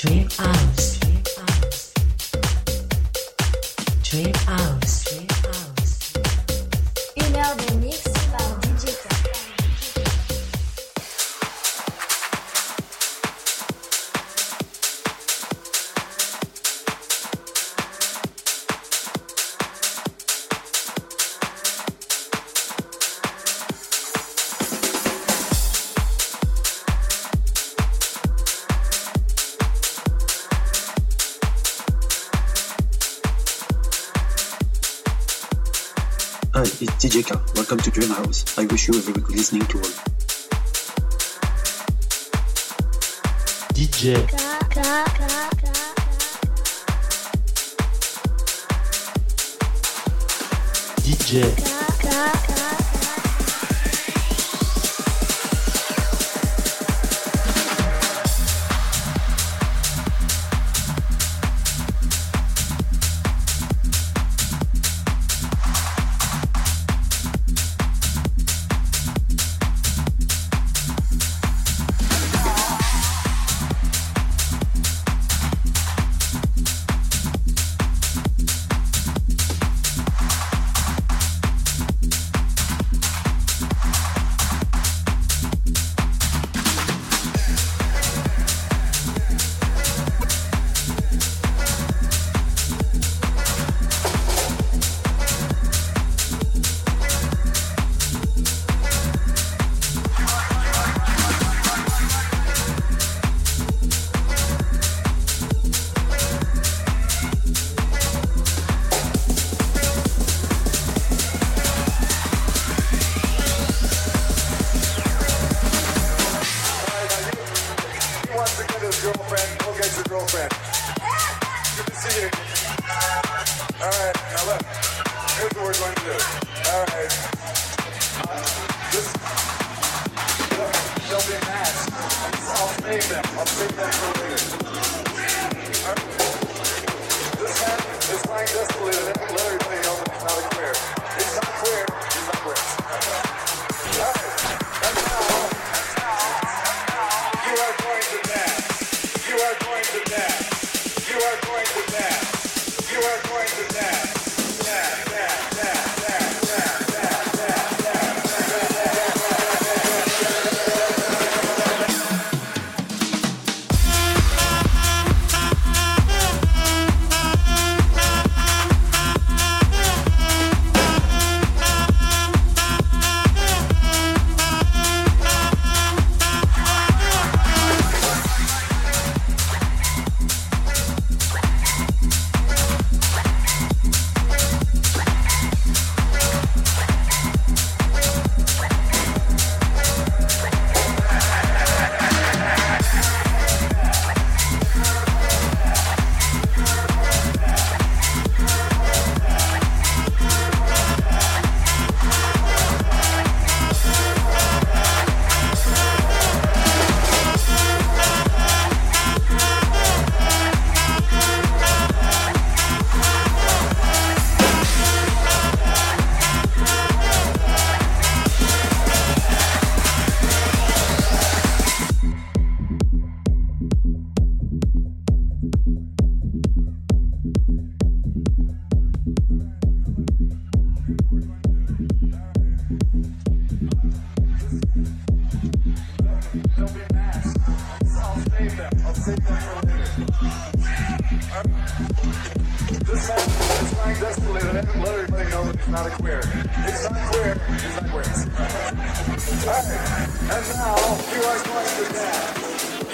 Dream on. I wish you a very good listening to all. DJ. DJ This man is trying desperately to let everybody know that he's not a queer. He's not queer. He's not queer. Alright. And now. You are going to dance.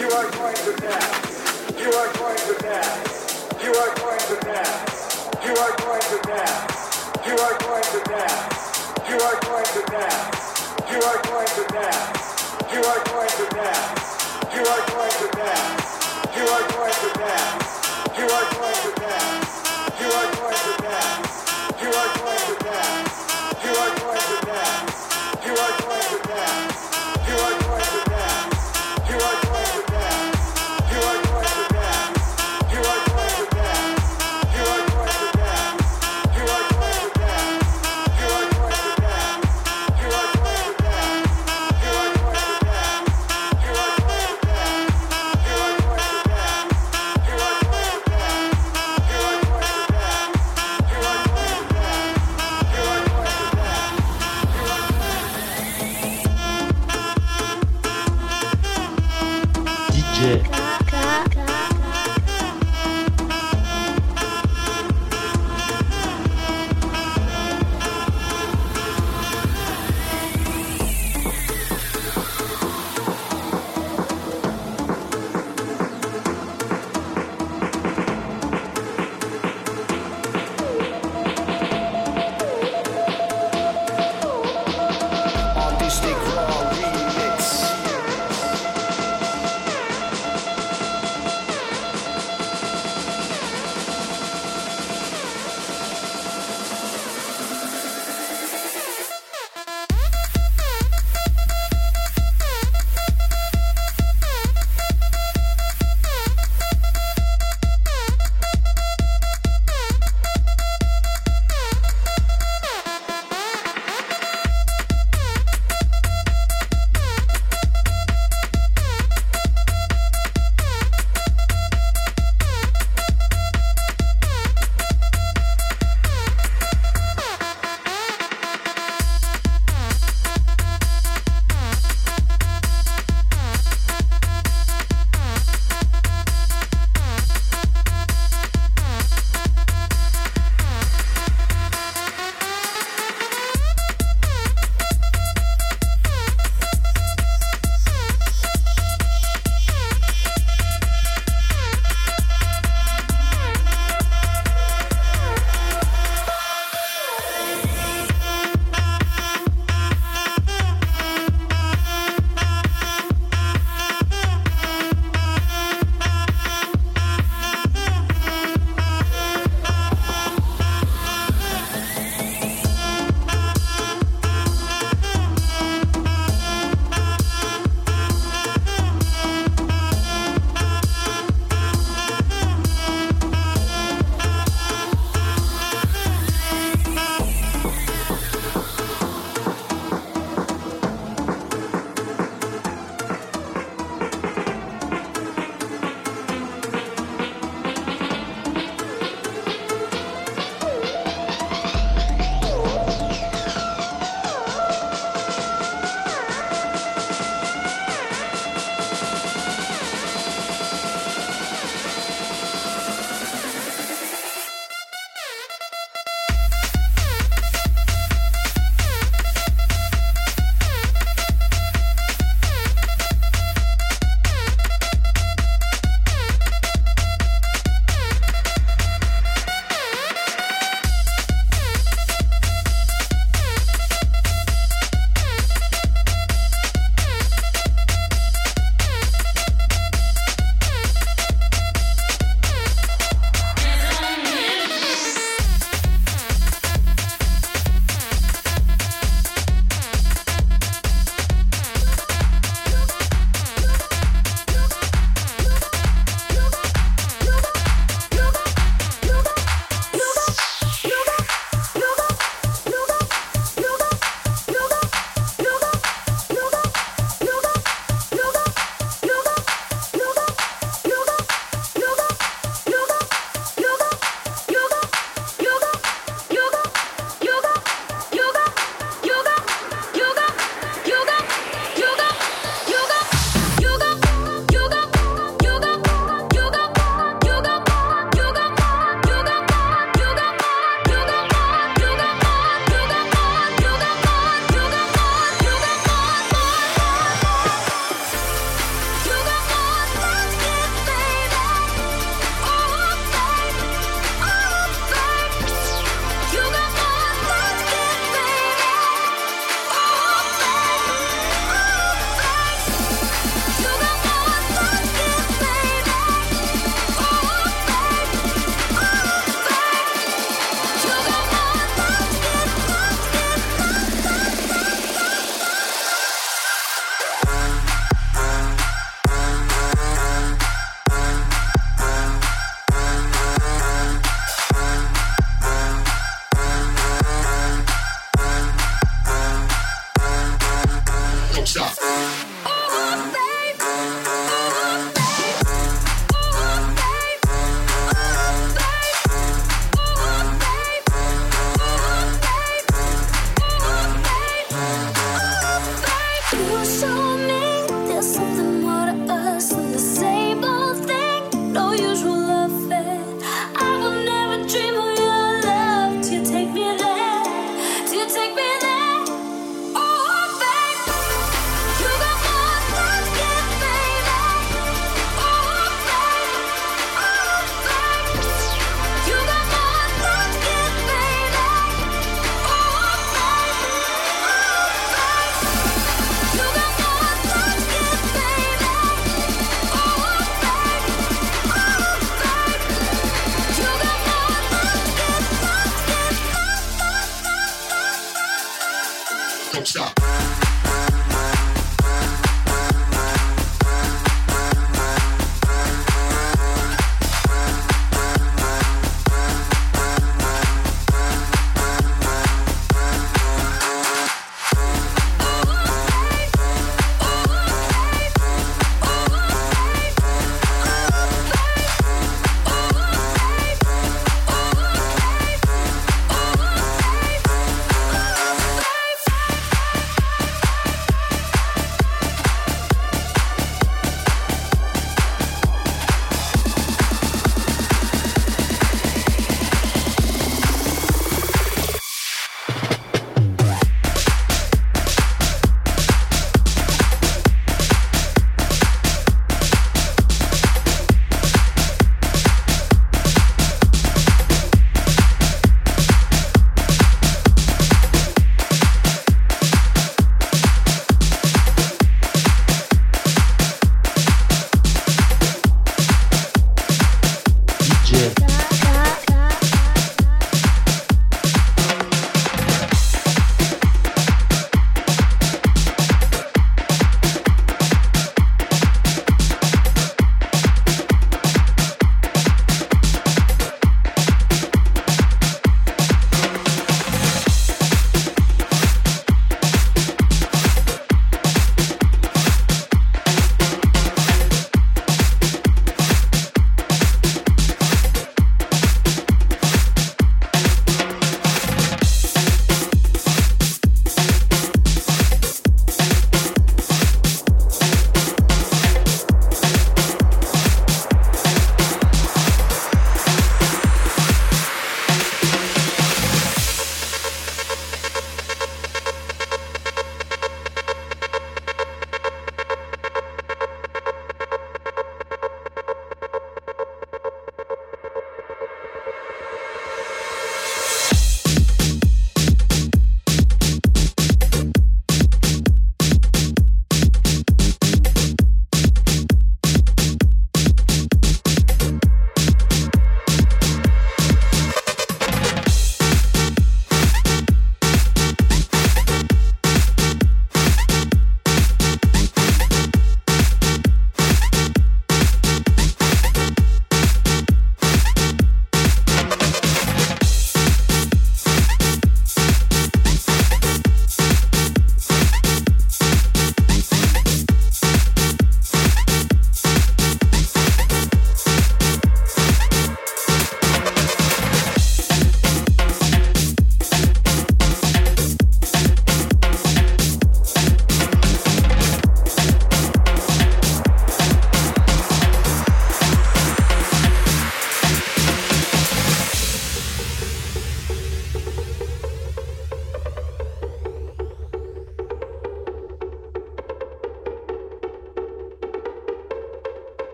You are going to dance. You are going to dance. You are going to dance. You are going to dance. You are going to dance. You are going to dance. You are going to dance. You are going to dance. You are going to dance. You are going to dance. You are going to dance.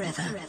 Bond forever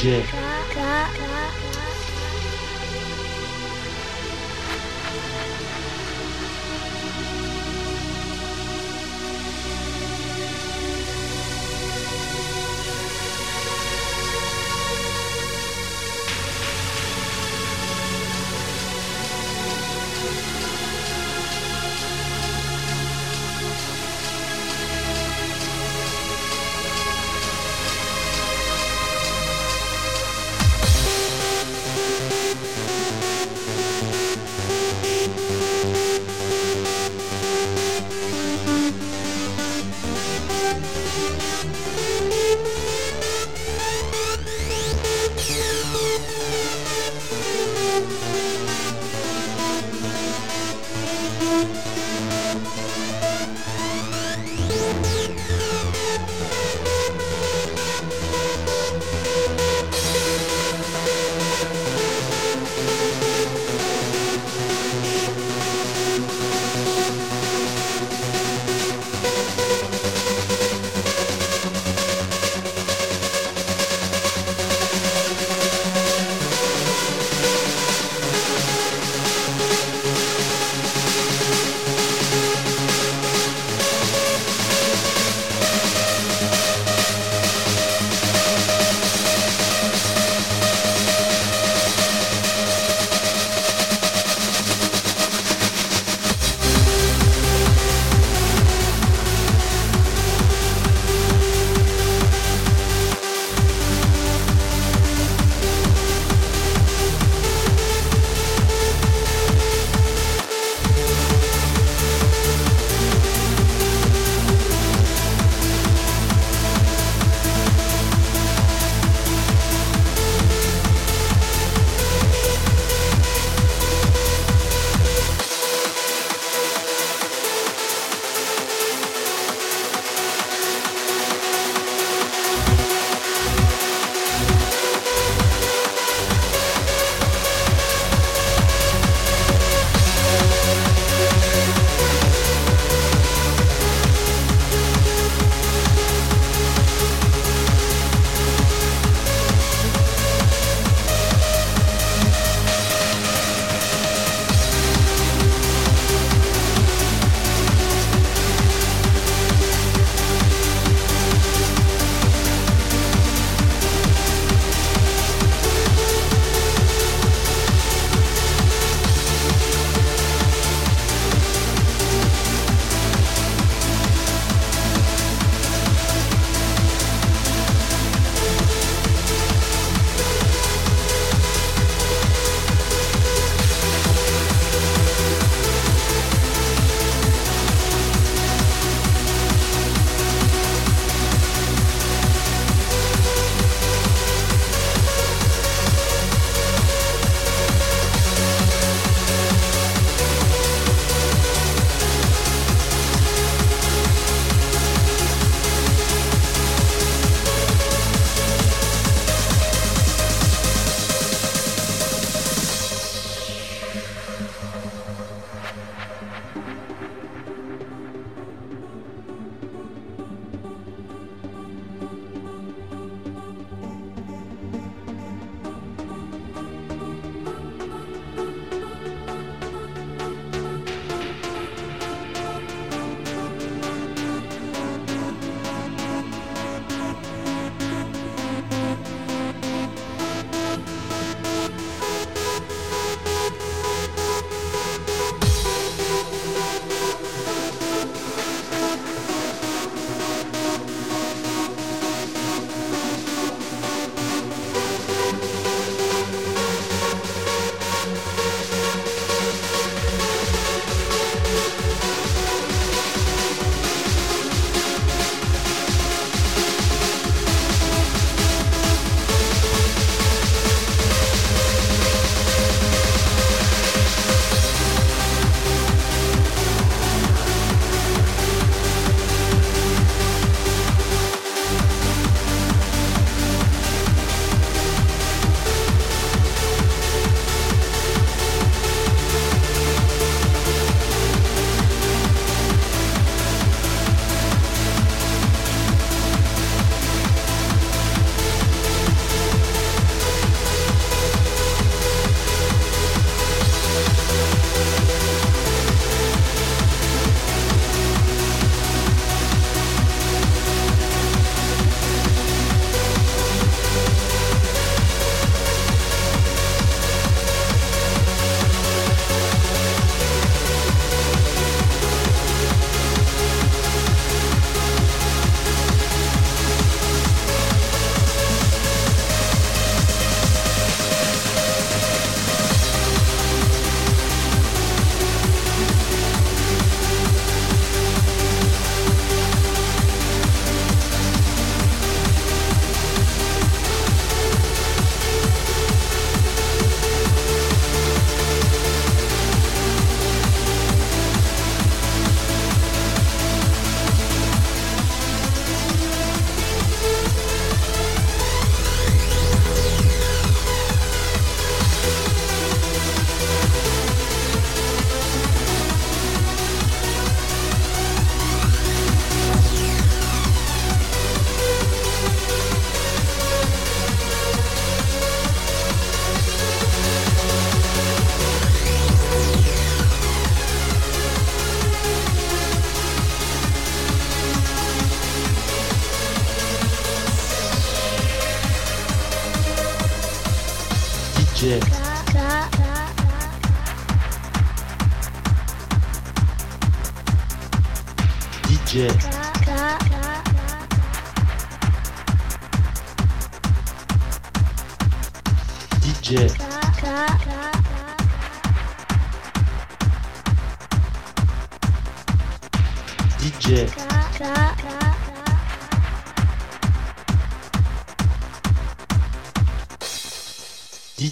DJ,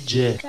DJ.